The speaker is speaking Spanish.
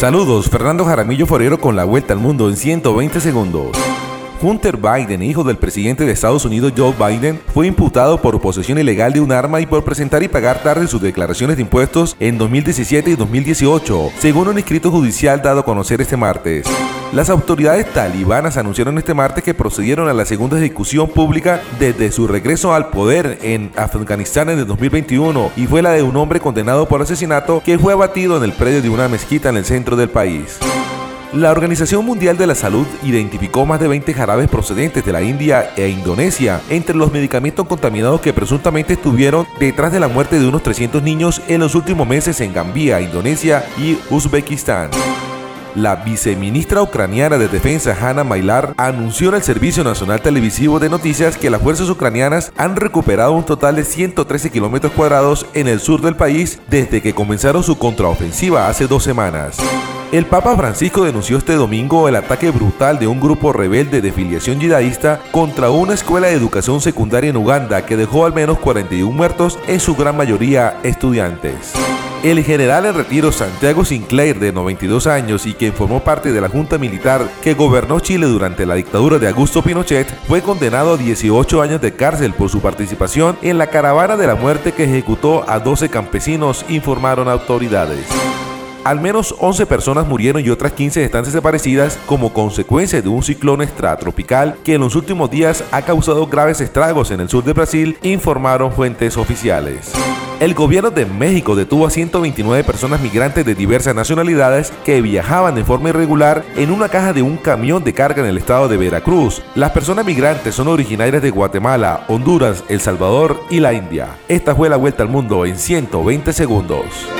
Saludos, Fernando Jaramillo Forero con la vuelta al mundo en 120 segundos. Hunter Biden, hijo del presidente de Estados Unidos Joe Biden, fue imputado por posesión ilegal de un arma y por presentar y pagar tarde sus declaraciones de impuestos en 2017 y 2018, según un escrito judicial dado a conocer este martes. Las autoridades talibanas anunciaron este martes que procedieron a la segunda ejecución pública desde su regreso al poder en Afganistán en el 2021 y fue la de un hombre condenado por asesinato que fue abatido en el predio de una mezquita en el centro del país. La Organización Mundial de la Salud identificó más de 20 jarabes procedentes de la India e Indonesia entre los medicamentos contaminados que presuntamente estuvieron detrás de la muerte de unos 300 niños en los últimos meses en Gambia, Indonesia y Uzbekistán. La viceministra ucraniana de Defensa Hanna Mailar anunció en el Servicio Nacional Televisivo de Noticias que las fuerzas ucranianas han recuperado un total de 113 kilómetros cuadrados en el sur del país desde que comenzaron su contraofensiva hace dos semanas. El Papa Francisco denunció este domingo el ataque brutal de un grupo rebelde de filiación yihadista contra una escuela de educación secundaria en Uganda que dejó al menos 41 muertos, en su gran mayoría estudiantes. El general en retiro Santiago Sinclair, de 92 años y quien formó parte de la Junta Militar que gobernó Chile durante la dictadura de Augusto Pinochet, fue condenado a 18 años de cárcel por su participación en la caravana de la muerte que ejecutó a 12 campesinos, informaron autoridades. Al menos 11 personas murieron y otras 15 están desaparecidas como consecuencia de un ciclón extratropical que en los últimos días ha causado graves estragos en el sur de Brasil, informaron fuentes oficiales. El gobierno de México detuvo a 129 personas migrantes de diversas nacionalidades que viajaban de forma irregular en una caja de un camión de carga en el estado de Veracruz. Las personas migrantes son originarias de Guatemala, Honduras, El Salvador y la India. Esta fue la vuelta al mundo en 120 segundos.